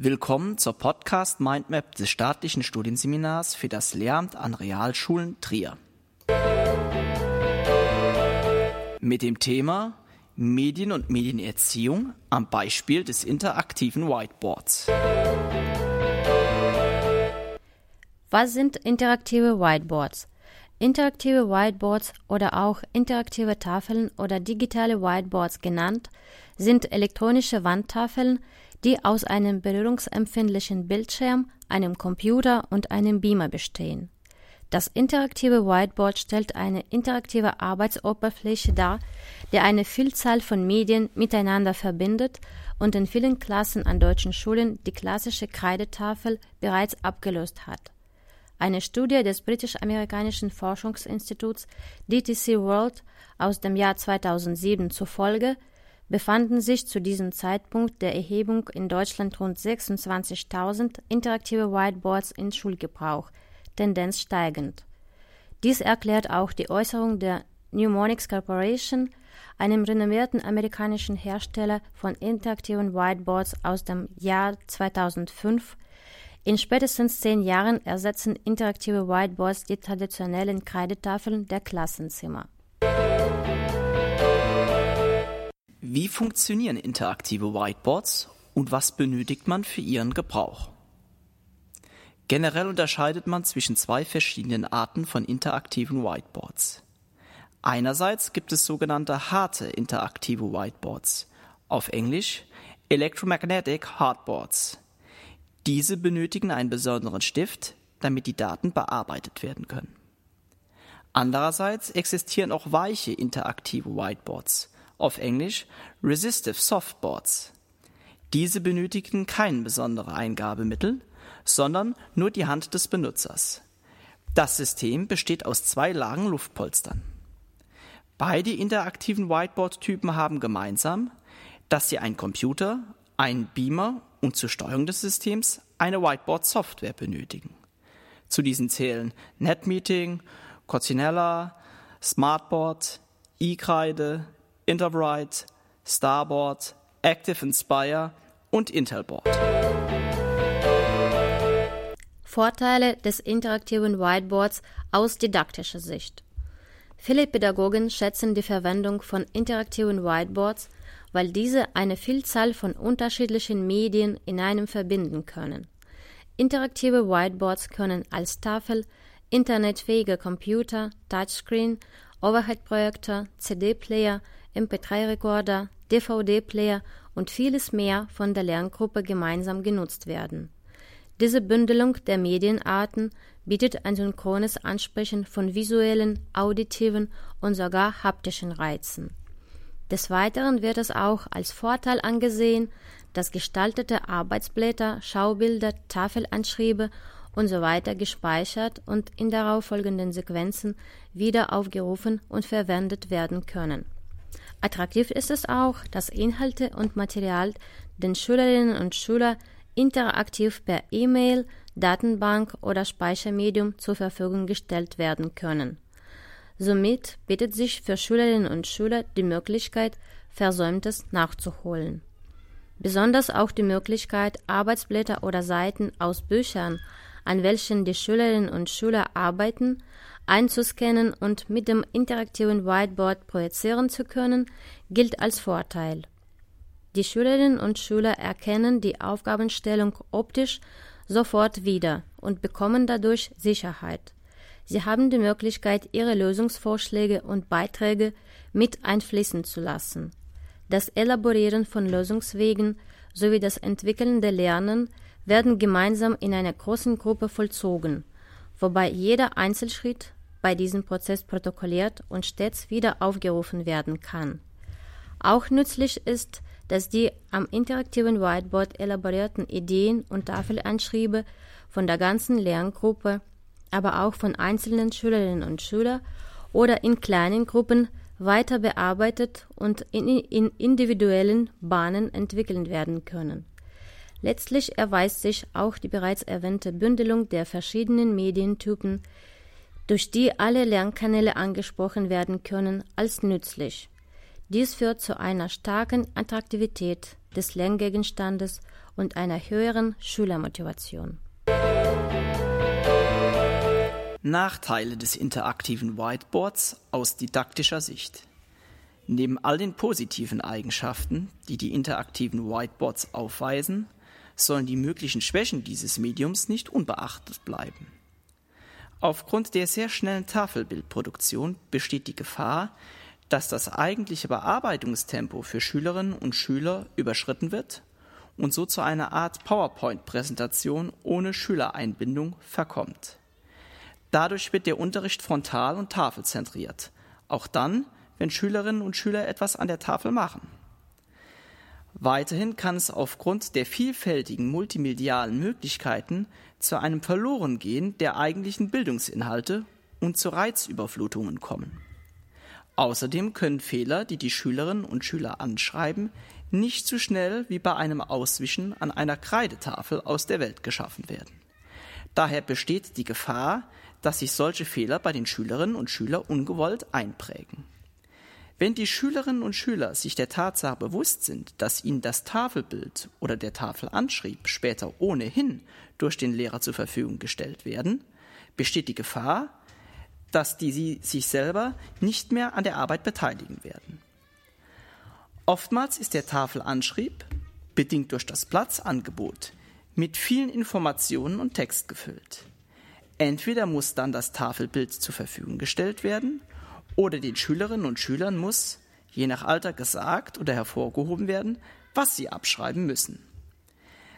Willkommen zur Podcast Mindmap des staatlichen Studienseminars für das Lehramt an Realschulen Trier. Mit dem Thema Medien und Medienerziehung am Beispiel des interaktiven Whiteboards. Was sind interaktive Whiteboards? Interaktive Whiteboards oder auch interaktive Tafeln oder digitale Whiteboards genannt, sind elektronische Wandtafeln, die aus einem berührungsempfindlichen Bildschirm, einem Computer und einem Beamer bestehen. Das interaktive Whiteboard stellt eine interaktive Arbeitsoberfläche dar, die eine Vielzahl von Medien miteinander verbindet und in vielen Klassen an deutschen Schulen die klassische Kreidetafel bereits abgelöst hat. Eine Studie des britisch-amerikanischen Forschungsinstituts DTC World aus dem Jahr 2007 zufolge befanden sich zu diesem Zeitpunkt der Erhebung in Deutschland rund 26.000 interaktive Whiteboards in Schulgebrauch, Tendenz steigend. Dies erklärt auch die Äußerung der Mnemonics Corporation, einem renommierten amerikanischen Hersteller von interaktiven Whiteboards aus dem Jahr 2005. In spätestens zehn Jahren ersetzen interaktive Whiteboards die traditionellen Kreidetafeln der Klassenzimmer. Wie funktionieren interaktive Whiteboards und was benötigt man für ihren Gebrauch? Generell unterscheidet man zwischen zwei verschiedenen Arten von interaktiven Whiteboards. Einerseits gibt es sogenannte harte interaktive Whiteboards, auf Englisch Electromagnetic Hardboards. Diese benötigen einen besonderen Stift, damit die Daten bearbeitet werden können. Andererseits existieren auch weiche interaktive Whiteboards, auf Englisch Resistive Softboards. Diese benötigen kein besondere Eingabemittel, sondern nur die Hand des Benutzers. Das System besteht aus zwei Lagen Luftpolstern. Beide interaktiven Whiteboard-Typen haben gemeinsam, dass sie einen Computer, einen Beamer und zur Steuerung des Systems eine Whiteboard-Software benötigen. Zu diesen zählen NetMeeting, Cocinella, Smartboard, eKreide, Interbright, Starboard, Active Inspire und Intelboard. Vorteile des interaktiven Whiteboards aus didaktischer Sicht. Viele Pädagogen schätzen die Verwendung von interaktiven Whiteboards, weil diese eine Vielzahl von unterschiedlichen Medien in einem verbinden können. Interaktive Whiteboards können als Tafel, internetfähige Computer, Touchscreen, Overhead-Projektor, CD-Player, MP3-Rekorder, DVD-Player und vieles mehr von der Lerngruppe gemeinsam genutzt werden. Diese Bündelung der Medienarten bietet ein synchrones Ansprechen von visuellen, auditiven und sogar haptischen Reizen. Des Weiteren wird es auch als Vorteil angesehen, dass gestaltete Arbeitsblätter, Schaubilder, Tafelanschriebe usw. So gespeichert und in darauffolgenden Sequenzen wieder aufgerufen und verwendet werden können. Attraktiv ist es auch, dass Inhalte und Material den Schülerinnen und Schülern interaktiv per E-Mail, Datenbank oder Speichermedium zur Verfügung gestellt werden können. Somit bietet sich für Schülerinnen und Schüler die Möglichkeit, Versäumtes nachzuholen. Besonders auch die Möglichkeit, Arbeitsblätter oder Seiten aus Büchern, an welchen die Schülerinnen und Schüler arbeiten, einzuscannen und mit dem interaktiven Whiteboard projizieren zu können, gilt als Vorteil. Die Schülerinnen und Schüler erkennen die Aufgabenstellung optisch sofort wieder und bekommen dadurch Sicherheit. Sie haben die Möglichkeit, ihre Lösungsvorschläge und Beiträge mit einfließen zu lassen. Das Elaborieren von Lösungswegen sowie das entwickelnde Lernen werden gemeinsam in einer großen Gruppe vollzogen, wobei jeder Einzelschritt bei diesem Prozess protokolliert und stets wieder aufgerufen werden kann. Auch nützlich ist, dass die am interaktiven Whiteboard elaborierten Ideen und Tafelanschriebe von der ganzen Lerngruppe, aber auch von einzelnen Schülerinnen und Schülern oder in kleinen Gruppen weiter bearbeitet und in, in individuellen Bahnen entwickelt werden können. Letztlich erweist sich auch die bereits erwähnte Bündelung der verschiedenen Medientypen durch die alle Lernkanäle angesprochen werden können, als nützlich. Dies führt zu einer starken Attraktivität des Lerngegenstandes und einer höheren Schülermotivation. Nachteile des interaktiven Whiteboards aus didaktischer Sicht. Neben all den positiven Eigenschaften, die die interaktiven Whiteboards aufweisen, sollen die möglichen Schwächen dieses Mediums nicht unbeachtet bleiben. Aufgrund der sehr schnellen Tafelbildproduktion besteht die Gefahr, dass das eigentliche Bearbeitungstempo für Schülerinnen und Schüler überschritten wird und so zu einer Art PowerPoint-Präsentation ohne Schülereinbindung verkommt. Dadurch wird der Unterricht frontal und tafelzentriert, auch dann, wenn Schülerinnen und Schüler etwas an der Tafel machen. Weiterhin kann es aufgrund der vielfältigen multimedialen Möglichkeiten zu einem Verlorengehen der eigentlichen Bildungsinhalte und zu Reizüberflutungen kommen. Außerdem können Fehler, die die Schülerinnen und Schüler anschreiben, nicht so schnell wie bei einem Auswischen an einer Kreidetafel aus der Welt geschaffen werden. Daher besteht die Gefahr, dass sich solche Fehler bei den Schülerinnen und Schülern ungewollt einprägen. Wenn die Schülerinnen und Schüler sich der Tatsache bewusst sind, dass ihnen das Tafelbild oder der Tafelanschrieb später ohnehin durch den Lehrer zur Verfügung gestellt werden, besteht die Gefahr, dass die sie sich selber nicht mehr an der Arbeit beteiligen werden. Oftmals ist der Tafelanschrieb, bedingt durch das Platzangebot, mit vielen Informationen und Text gefüllt. Entweder muss dann das Tafelbild zur Verfügung gestellt werden oder den Schülerinnen und Schülern muss, je nach Alter gesagt oder hervorgehoben werden, was sie abschreiben müssen.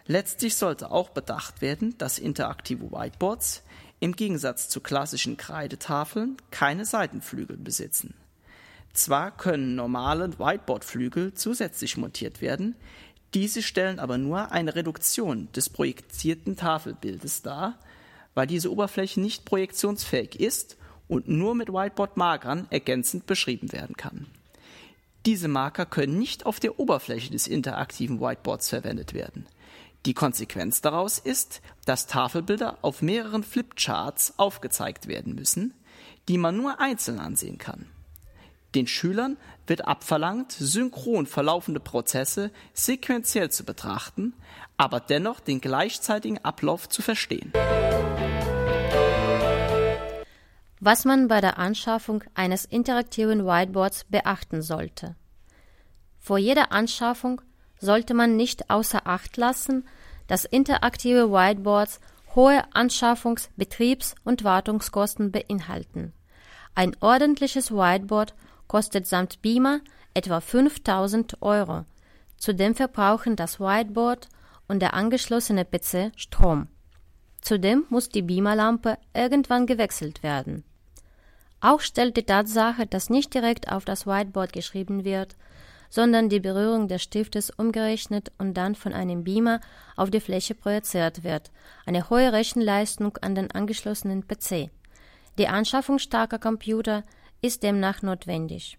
Letztlich sollte auch bedacht werden, dass interaktive Whiteboards im Gegensatz zu klassischen Kreidetafeln keine Seitenflügel besitzen. Zwar können normale Whiteboardflügel zusätzlich montiert werden, diese stellen aber nur eine Reduktion des projizierten Tafelbildes dar, weil diese Oberfläche nicht projektionsfähig ist und nur mit Whiteboard-Markern ergänzend beschrieben werden kann. Diese Marker können nicht auf der Oberfläche des interaktiven Whiteboards verwendet werden. Die Konsequenz daraus ist, dass Tafelbilder auf mehreren Flipcharts aufgezeigt werden müssen, die man nur einzeln ansehen kann. Den Schülern wird abverlangt, synchron verlaufende Prozesse sequenziell zu betrachten, aber dennoch den gleichzeitigen Ablauf zu verstehen was man bei der Anschaffung eines interaktiven Whiteboards beachten sollte. Vor jeder Anschaffung sollte man nicht außer Acht lassen, dass interaktive Whiteboards hohe Anschaffungs-, Betriebs- und Wartungskosten beinhalten. Ein ordentliches Whiteboard kostet samt Beamer etwa 5000 Euro. Zudem verbrauchen das Whiteboard und der angeschlossene PC Strom. Zudem muss die Beamerlampe irgendwann gewechselt werden. Auch stellt die Tatsache, dass nicht direkt auf das Whiteboard geschrieben wird, sondern die Berührung des Stiftes umgerechnet und dann von einem Beamer auf die Fläche projiziert wird, eine hohe Rechenleistung an den angeschlossenen PC. Die Anschaffung starker Computer ist demnach notwendig.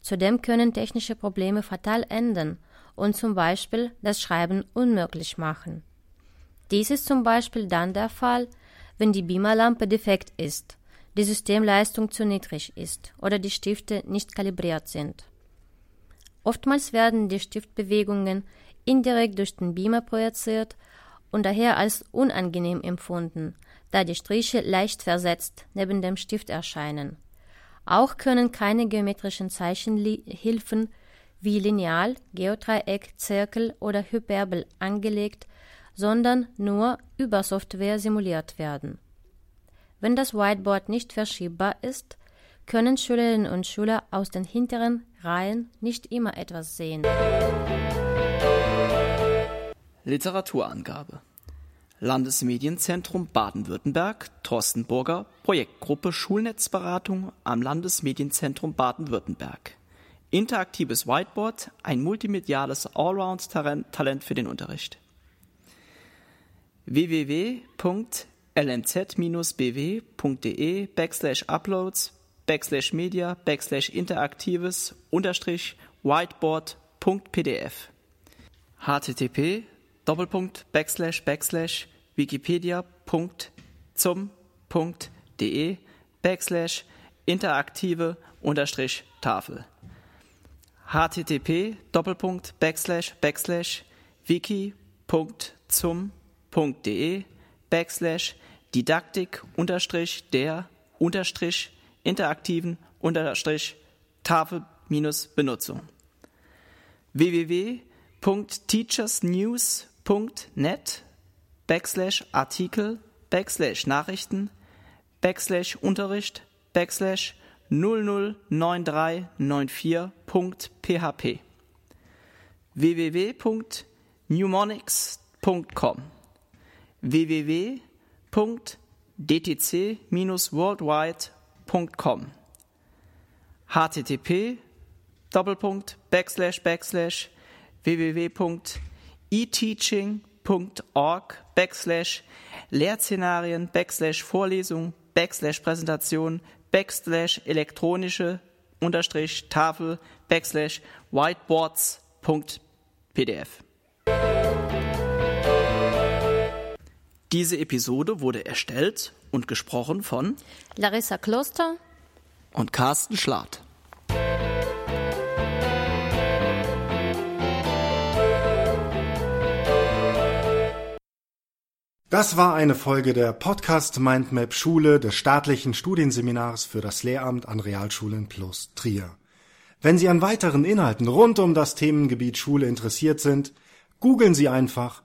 Zudem können technische Probleme fatal enden und zum Beispiel das Schreiben unmöglich machen. Dies ist zum Beispiel dann der Fall, wenn die Beamerlampe defekt ist die Systemleistung zu niedrig ist oder die Stifte nicht kalibriert sind. Oftmals werden die Stiftbewegungen indirekt durch den Beamer projiziert und daher als unangenehm empfunden, da die Striche leicht versetzt neben dem Stift erscheinen. Auch können keine geometrischen Zeichenhilfen wie Lineal, Geodreieck, Zirkel oder Hyperbel angelegt, sondern nur über Software simuliert werden. Wenn das Whiteboard nicht verschiebbar ist, können Schülerinnen und Schüler aus den hinteren Reihen nicht immer etwas sehen. Literaturangabe Landesmedienzentrum Baden-Württemberg, Torstenburger, Projektgruppe Schulnetzberatung am Landesmedienzentrum Baden-Württemberg. Interaktives Whiteboard, ein multimediales Allround-Talent für den Unterricht. www lnz-bw.de backslash uploads backslash media backslash interaktives unterstrich whiteboard.pdf http doppelpunkt backslash backslash wikipedia.zum.de backslash interaktive unterstrich Tafel. Http doppelpunkt backslash backslash wiki www.zum.de backslash Didaktik unterstrich der unterstrich interaktiven unterstrich Tafel minus Benutzung. www.teachersnews.net backslash Artikel backslash Nachrichten backslash Unterricht backslash 009394.php www.mnemonics.com www.dtc-worldwide.com http Doppelpunkt backslash backslash www.eteaching.org backslash Lehrszenarien backslash Vorlesung backslash Präsentation backslash elektronische unterstrich Tafel backslash whiteboards.pdf. Diese Episode wurde erstellt und gesprochen von Larissa Kloster und Carsten Schlatt. Das war eine Folge der Podcast Mindmap Schule des staatlichen Studienseminars für das Lehramt an Realschulen plus Trier. Wenn Sie an weiteren Inhalten rund um das Themengebiet Schule interessiert sind, googeln Sie einfach